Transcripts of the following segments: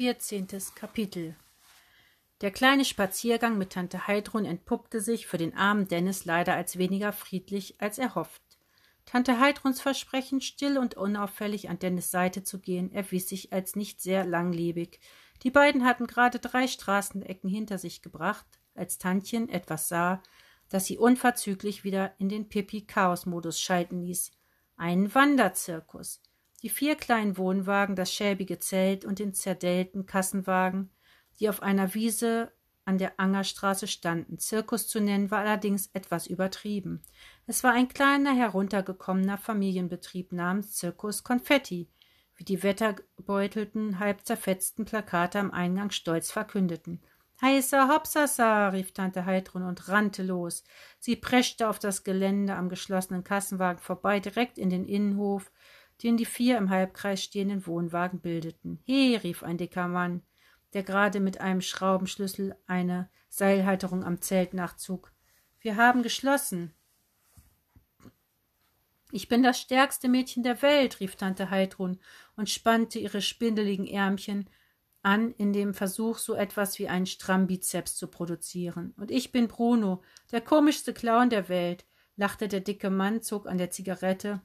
Vierzehntes Kapitel Der kleine Spaziergang mit Tante Heidrun entpuppte sich für den armen Dennis leider als weniger friedlich, als er hofft. Tante Heidruns Versprechen, still und unauffällig an Dennis Seite zu gehen, erwies sich als nicht sehr langlebig. Die beiden hatten gerade drei Straßenecken hinter sich gebracht, als Tantchen etwas sah, das sie unverzüglich wieder in den Pipi-Chaos-Modus schalten ließ. Einen Wanderzirkus. Die vier kleinen Wohnwagen, das schäbige Zelt und den zerdellten Kassenwagen, die auf einer Wiese an der Angerstraße standen. Zirkus zu nennen war allerdings etwas übertrieben. Es war ein kleiner, heruntergekommener Familienbetrieb namens Zirkus Konfetti, wie die wetterbeutelten, halb zerfetzten Plakate am Eingang stolz verkündeten. Heißer Hopsasa, rief Tante Heidrun und rannte los. Sie preschte auf das Gelände am geschlossenen Kassenwagen vorbei, direkt in den Innenhof, den die vier im Halbkreis stehenden Wohnwagen bildeten. He, rief ein dicker Mann, der gerade mit einem Schraubenschlüssel eine Seilhalterung am Zelt nachzog. Wir haben geschlossen. Ich bin das stärkste Mädchen der Welt, rief Tante Heidrun und spannte ihre spindeligen Ärmchen an, in dem Versuch, so etwas wie einen Strambizeps zu produzieren. Und ich bin Bruno, der komischste Clown der Welt, lachte der dicke Mann, zog an der Zigarette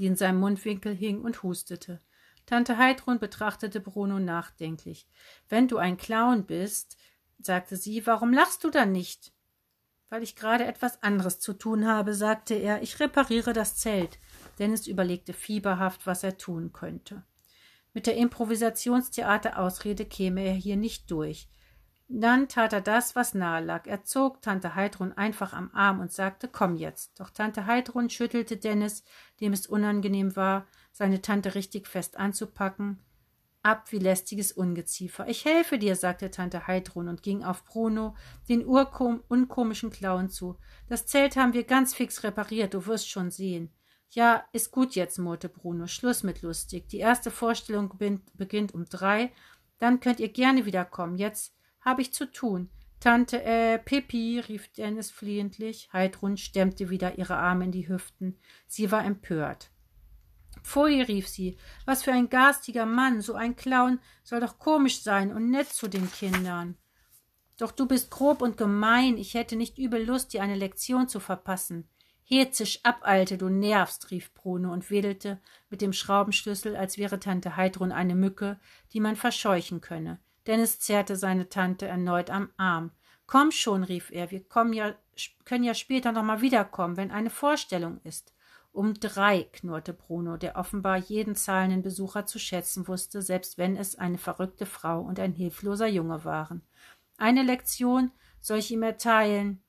die in seinem Mundwinkel hing, und hustete. Tante Heidrun betrachtete Bruno nachdenklich. Wenn du ein Clown bist, sagte sie, warum lachst du dann nicht? Weil ich gerade etwas anderes zu tun habe, sagte er, ich repariere das Zelt. Dennis überlegte fieberhaft, was er tun könnte. Mit der Improvisationstheaterausrede käme er hier nicht durch. Dann tat er das, was nahe lag. Er zog Tante Heidrun einfach am Arm und sagte, komm jetzt. Doch Tante Heidrun schüttelte Dennis, dem es unangenehm war, seine Tante richtig fest anzupacken, ab wie lästiges Ungeziefer. Ich helfe dir, sagte Tante Heidrun und ging auf Bruno, den urkom unkomischen Clown zu. Das Zelt haben wir ganz fix repariert, du wirst schon sehen. Ja, ist gut jetzt, murrte Bruno. Schluss mit lustig. Die erste Vorstellung beginnt um drei. Dann könnt ihr gerne wiederkommen. Jetzt habe ich zu tun. Tante, äh, Pippi, rief Dennis flehentlich. Heidrun stemmte wieder ihre Arme in die Hüften. Sie war empört. Pfui, rief sie, was für ein garstiger Mann, so ein Clown soll doch komisch sein und nett zu den Kindern. Doch du bist grob und gemein, ich hätte nicht übel Lust, dir eine Lektion zu verpassen. Herzisch ab, Alte, du nervst, rief Bruno und wedelte mit dem Schraubenschlüssel, als wäre Tante Heidrun eine Mücke, die man verscheuchen könne. Dennis zerrte seine Tante erneut am Arm. Komm schon, rief er, wir kommen ja, können ja später noch mal wiederkommen, wenn eine Vorstellung ist. Um drei, knurrte Bruno, der offenbar jeden zahlenden Besucher zu schätzen wusste, selbst wenn es eine verrückte Frau und ein hilfloser Junge waren. Eine Lektion soll ich ihm erteilen.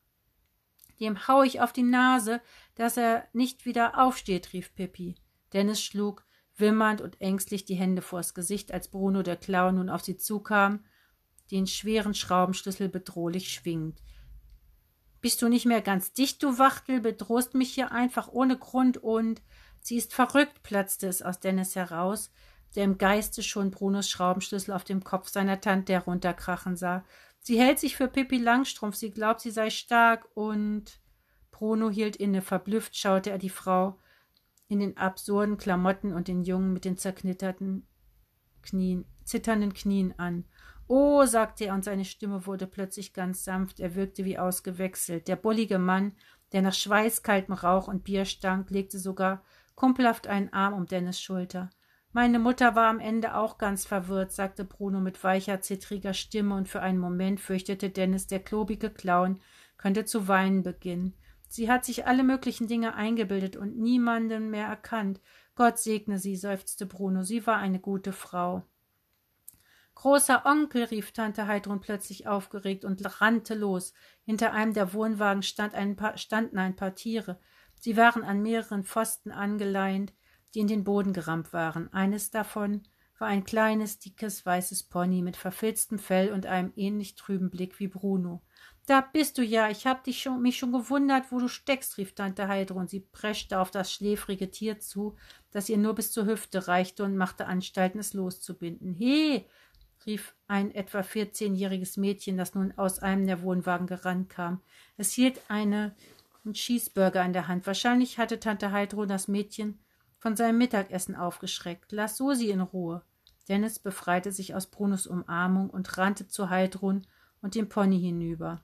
Dem hau ich auf die Nase, dass er nicht wieder aufsteht, rief Pippi. Dennis schlug wimmernd und ängstlich die Hände vors Gesicht, als Bruno der Clown nun auf sie zukam, den schweren Schraubenschlüssel bedrohlich schwingend. Bist du nicht mehr ganz dicht, du Wachtel, bedrohst mich hier einfach ohne Grund und sie ist verrückt, platzte es aus Dennis heraus, der im Geiste schon Brunos Schraubenschlüssel auf dem Kopf seiner Tante herunterkrachen sah. Sie hält sich für Pippi Langstrumpf, sie glaubt, sie sei stark und Bruno hielt inne, verblüfft schaute er die Frau in den absurden Klamotten und den Jungen mit den zerknitterten Knien, zitternden Knien an. Oh, sagte er, und seine Stimme wurde plötzlich ganz sanft, er wirkte wie ausgewechselt. Der bullige Mann, der nach schweißkaltem Rauch und Bier stank, legte sogar kumpelhaft einen Arm um Dennis Schulter. Meine Mutter war am Ende auch ganz verwirrt, sagte Bruno mit weicher, zittriger Stimme, und für einen Moment fürchtete Dennis, der klobige Clown könnte zu weinen beginnen. Sie hat sich alle möglichen Dinge eingebildet und niemanden mehr erkannt. Gott segne sie, seufzte Bruno. Sie war eine gute Frau. Großer Onkel, rief Tante Heidrun plötzlich aufgeregt und rannte los. Hinter einem der Wohnwagen stand ein paar, standen ein paar Tiere. Sie waren an mehreren Pfosten angeleint, die in den Boden gerammt waren. Eines davon war ein kleines, dickes, weißes Pony mit verfilztem Fell und einem ähnlich trüben Blick wie Bruno. Da bist du ja, ich hab dich schon, mich schon gewundert, wo du steckst, rief Tante Heidrun. Sie preschte auf das schläfrige Tier zu, das ihr nur bis zur Hüfte reichte und machte Anstalten, es loszubinden. He! rief ein etwa vierzehnjähriges Mädchen, das nun aus einem der Wohnwagen gerannt kam. Es hielt eine einen Cheeseburger in der Hand. Wahrscheinlich hatte Tante Heidrun das Mädchen von seinem Mittagessen aufgeschreckt. Lass Susi in Ruhe. Dennis befreite sich aus Brunos Umarmung und rannte zu Heidrun und dem Pony hinüber.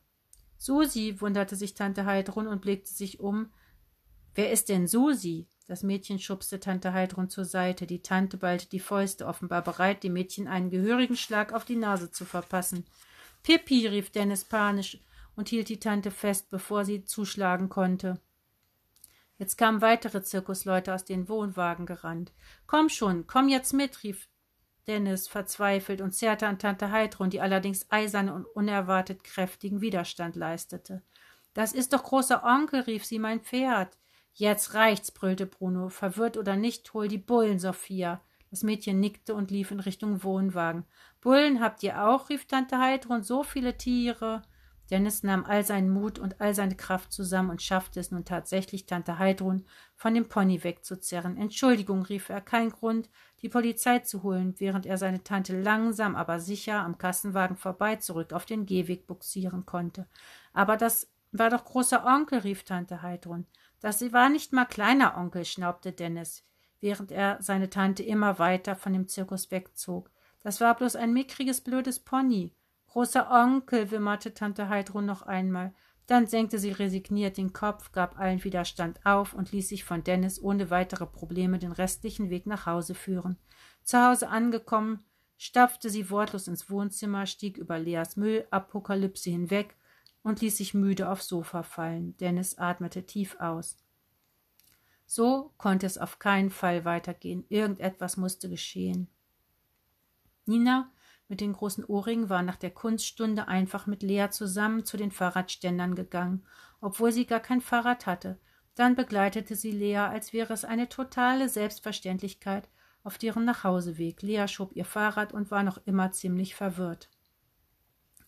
Susi, wunderte sich Tante Heidrun und blickte sich um. Wer ist denn Susi? Das Mädchen schubste Tante Heidrun zur Seite. Die Tante ballte die Fäuste, offenbar bereit, dem Mädchen einen gehörigen Schlag auf die Nase zu verpassen. Pippi, rief Dennis panisch und hielt die Tante fest, bevor sie zuschlagen konnte. Jetzt kamen weitere Zirkusleute aus den Wohnwagen gerannt. Komm schon, komm jetzt mit, rief Dennis verzweifelt und zerrte an Tante Heidrun, die allerdings eisern und unerwartet kräftigen Widerstand leistete. Das ist doch großer Onkel, rief sie, mein Pferd. Jetzt reicht's, brüllte Bruno. Verwirrt oder nicht, hol die Bullen, Sophia. Das Mädchen nickte und lief in Richtung Wohnwagen. Bullen habt ihr auch? rief Tante Heidrun. So viele Tiere. Dennis nahm all seinen Mut und all seine Kraft zusammen und schaffte es nun tatsächlich, Tante Heidrun von dem Pony wegzuzerren. Entschuldigung, rief er, kein Grund, die Polizei zu holen, während er seine Tante langsam, aber sicher am Kassenwagen vorbei zurück auf den Gehweg buxieren konnte. Aber das war doch großer Onkel, rief Tante Heidrun. Das war nicht mal kleiner Onkel, schnaubte Dennis, während er seine Tante immer weiter von dem Zirkus wegzog. Das war bloß ein mickriges, blödes Pony. Großer Onkel, wimmerte Tante Heidrun noch einmal. Dann senkte sie resigniert den Kopf, gab allen Widerstand auf und ließ sich von Dennis ohne weitere Probleme den restlichen Weg nach Hause führen. Zu Hause angekommen, stapfte sie wortlos ins Wohnzimmer, stieg über Leas Müllapokalypse hinweg und ließ sich müde aufs Sofa fallen. Dennis atmete tief aus. So konnte es auf keinen Fall weitergehen. Irgendetwas musste geschehen. Nina mit den großen Ohrringen war nach der Kunststunde einfach mit Lea zusammen zu den Fahrradständern gegangen, obwohl sie gar kein Fahrrad hatte. Dann begleitete sie Lea, als wäre es eine totale Selbstverständlichkeit, auf deren Nachhauseweg. Lea schob ihr Fahrrad und war noch immer ziemlich verwirrt.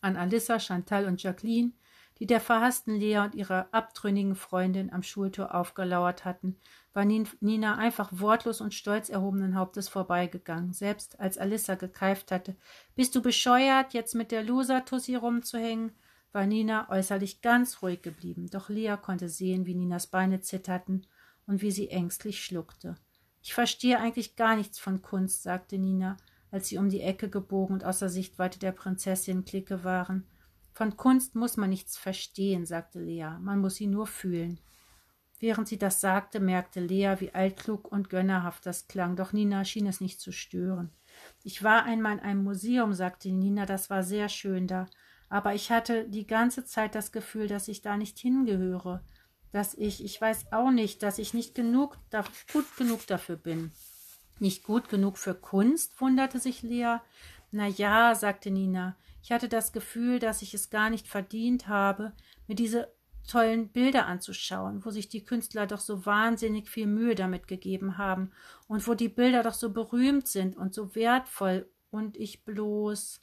An Alissa, Chantal und Jacqueline die der verhassten Lea und ihrer abtrünnigen Freundin am Schultor aufgelauert hatten, war Nina einfach wortlos und stolz erhobenen Hauptes vorbeigegangen. Selbst als Alissa gekeift hatte, bist du bescheuert, jetzt mit der Loser-Tussi rumzuhängen, war Nina äußerlich ganz ruhig geblieben. Doch Lea konnte sehen, wie Ninas Beine zitterten und wie sie ängstlich schluckte. Ich verstehe eigentlich gar nichts von Kunst, sagte Nina, als sie um die Ecke gebogen und außer Sichtweite der Prinzessin Clique waren. Von Kunst muss man nichts verstehen, sagte Lea, man muss sie nur fühlen. Während sie das sagte, merkte Lea, wie altklug und gönnerhaft das klang, doch Nina schien es nicht zu stören. Ich war einmal in einem Museum, sagte Nina, das war sehr schön da, aber ich hatte die ganze Zeit das Gefühl, dass ich da nicht hingehöre, dass ich, ich weiß auch nicht, dass ich nicht genug, gut genug dafür bin. Nicht gut genug für Kunst, wunderte sich Lea. Na ja, sagte Nina, ich hatte das Gefühl, dass ich es gar nicht verdient habe, mir diese tollen Bilder anzuschauen, wo sich die Künstler doch so wahnsinnig viel Mühe damit gegeben haben und wo die Bilder doch so berühmt sind und so wertvoll und ich bloß.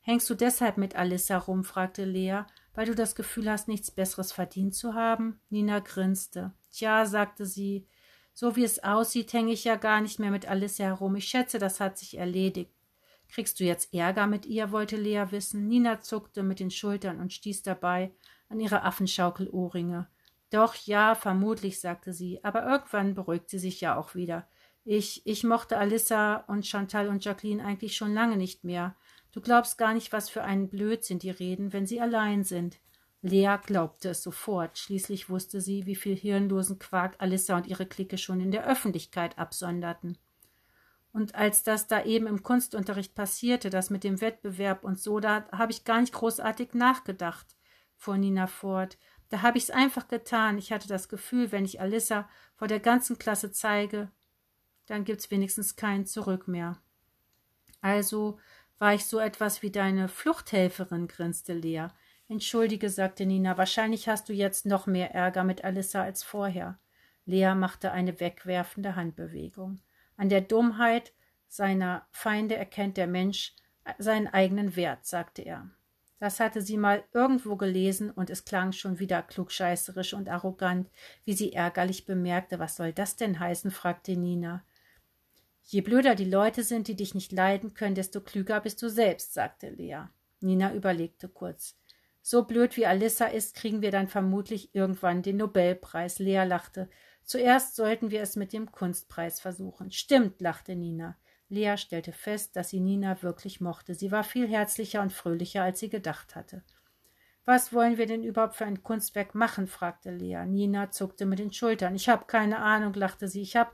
Hängst du deshalb mit Alissa rum? fragte Lea, weil du das Gefühl hast, nichts Besseres verdient zu haben? Nina grinste. Tja, sagte sie, so wie es aussieht, hänge ich ja gar nicht mehr mit Alissa herum. Ich schätze, das hat sich erledigt. Kriegst du jetzt Ärger mit ihr? wollte Lea wissen. Nina zuckte mit den Schultern und stieß dabei an ihre Affenschaukelohrringe. Doch, ja, vermutlich, sagte sie, aber irgendwann beruhigt sie sich ja auch wieder. Ich, ich mochte Alissa und Chantal und Jacqueline eigentlich schon lange nicht mehr. Du glaubst gar nicht, was für einen Blödsinn die reden, wenn sie allein sind. Lea glaubte es sofort. Schließlich wusste sie, wie viel hirnlosen Quark Alissa und ihre Clique schon in der Öffentlichkeit absonderten. Und als das da eben im Kunstunterricht passierte, das mit dem Wettbewerb und so, da habe ich gar nicht großartig nachgedacht, fuhr Nina fort. Da habe ich's einfach getan. Ich hatte das Gefühl, wenn ich Alissa vor der ganzen Klasse zeige, dann gibt's wenigstens kein Zurück mehr. Also war ich so etwas wie deine Fluchthelferin, grinste Lea. Entschuldige, sagte Nina, wahrscheinlich hast du jetzt noch mehr Ärger mit Alissa als vorher. Lea machte eine wegwerfende Handbewegung. An der Dummheit seiner Feinde erkennt der Mensch seinen eigenen Wert, sagte er. Das hatte sie mal irgendwo gelesen und es klang schon wieder klugscheißerisch und arrogant, wie sie ärgerlich bemerkte. Was soll das denn heißen? fragte Nina. Je blöder die Leute sind, die dich nicht leiden können, desto klüger bist du selbst, sagte Lea. Nina überlegte kurz. So blöd wie Alissa ist, kriegen wir dann vermutlich irgendwann den Nobelpreis. Lea lachte. Zuerst sollten wir es mit dem Kunstpreis versuchen. Stimmt, lachte Nina. Lea stellte fest, dass sie Nina wirklich mochte. Sie war viel herzlicher und fröhlicher, als sie gedacht hatte. Was wollen wir denn überhaupt für ein Kunstwerk machen? fragte Lea. Nina zuckte mit den Schultern. Ich habe keine Ahnung, lachte sie. Ich habe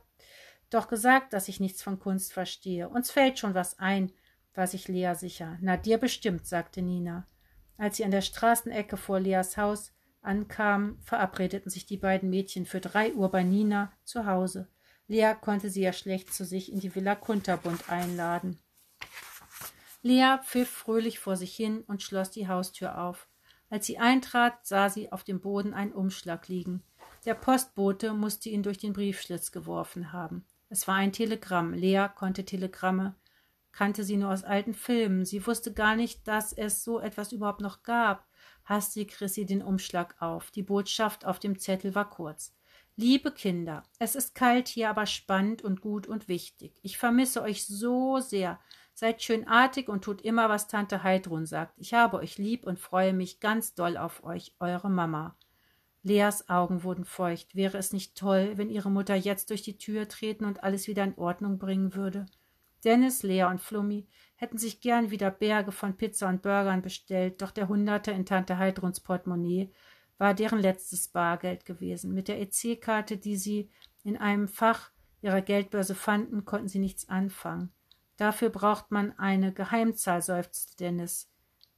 doch gesagt, dass ich nichts von Kunst verstehe. Uns fällt schon was ein, war sich Lea sicher. Na, dir bestimmt, sagte Nina. Als sie an der Straßenecke vor Leas Haus ankamen, verabredeten sich die beiden Mädchen für drei Uhr bei Nina zu Hause. Lea konnte sie ja schlecht zu sich in die Villa Kunterbund einladen. Lea pfiff fröhlich vor sich hin und schloss die Haustür auf. Als sie eintrat, sah sie auf dem Boden einen Umschlag liegen. Der Postbote musste ihn durch den Briefschlitz geworfen haben. Es war ein Telegramm. Lea konnte Telegramme, kannte sie nur aus alten Filmen. Sie wusste gar nicht, dass es so etwas überhaupt noch gab. Hastig riss sie den Umschlag auf. Die Botschaft auf dem Zettel war kurz. Liebe Kinder, es ist kalt hier, aber spannend und gut und wichtig. Ich vermisse euch so sehr. Seid schön artig und tut immer, was Tante Heidrun sagt. Ich habe euch lieb und freue mich ganz doll auf euch, eure Mama. Leas Augen wurden feucht. Wäre es nicht toll, wenn ihre Mutter jetzt durch die Tür treten und alles wieder in Ordnung bringen würde? Dennis, Lea und Flummi hätten sich gern wieder Berge von Pizza und Burgern bestellt, doch der Hunderte in Tante Heidruns Portemonnaie war deren letztes Bargeld gewesen. Mit der EC-Karte, die sie in einem Fach ihrer Geldbörse fanden, konnten sie nichts anfangen. Dafür braucht man eine Geheimzahl, seufzte Dennis.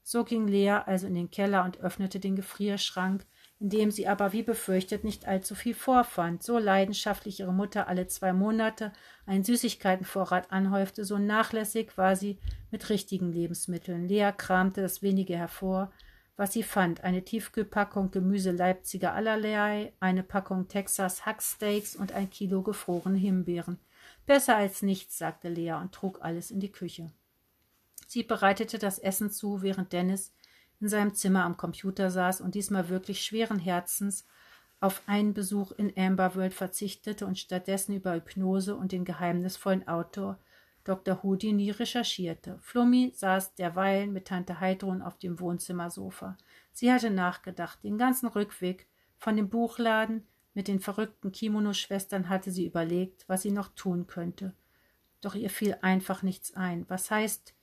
So ging Lea also in den Keller und öffnete den Gefrierschrank, in dem sie aber wie befürchtet nicht allzu viel vorfand. So leidenschaftlich ihre Mutter alle zwei Monate einen Süßigkeitenvorrat anhäufte, so nachlässig war sie mit richtigen Lebensmitteln. Lea kramte das wenige hervor, was sie fand. Eine Tiefkühlpackung Gemüse Leipziger allerlei, eine Packung Texas Hacksteaks und ein Kilo gefrorene Himbeeren. Besser als nichts, sagte Lea und trug alles in die Küche. Sie bereitete das Essen zu, während Dennis in seinem Zimmer am Computer saß und diesmal wirklich schweren Herzens auf einen Besuch in Amber World verzichtete und stattdessen über Hypnose und den geheimnisvollen Autor Dr. Houdini recherchierte. Flummi saß derweilen mit Tante Heidrun auf dem Wohnzimmersofa. Sie hatte nachgedacht. Den ganzen Rückweg von dem Buchladen mit den verrückten Kimono-Schwestern hatte sie überlegt, was sie noch tun könnte. Doch ihr fiel einfach nichts ein. Was heißt,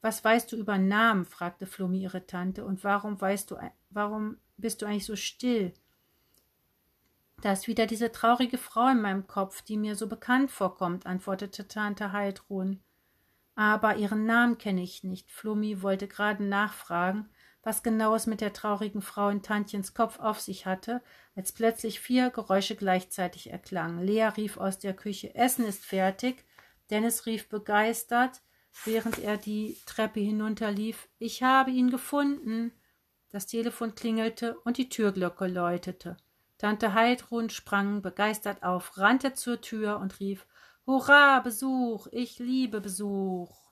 was weißt du über Namen? fragte Flummi ihre Tante. Und warum weißt du, warum bist du eigentlich so still? Da ist wieder diese traurige Frau in meinem Kopf, die mir so bekannt vorkommt, antwortete Tante Heidrun. Aber ihren Namen kenne ich nicht. Flummi wollte gerade nachfragen, was genau es mit der traurigen Frau in Tantchens Kopf auf sich hatte, als plötzlich vier Geräusche gleichzeitig erklangen. Lea rief aus der Küche Essen ist fertig. Dennis rief begeistert, während er die Treppe hinunterlief Ich habe ihn gefunden. Das Telefon klingelte und die Türglocke läutete. Tante Heidrun sprang begeistert auf, rannte zur Tür und rief Hurra, Besuch, ich liebe Besuch.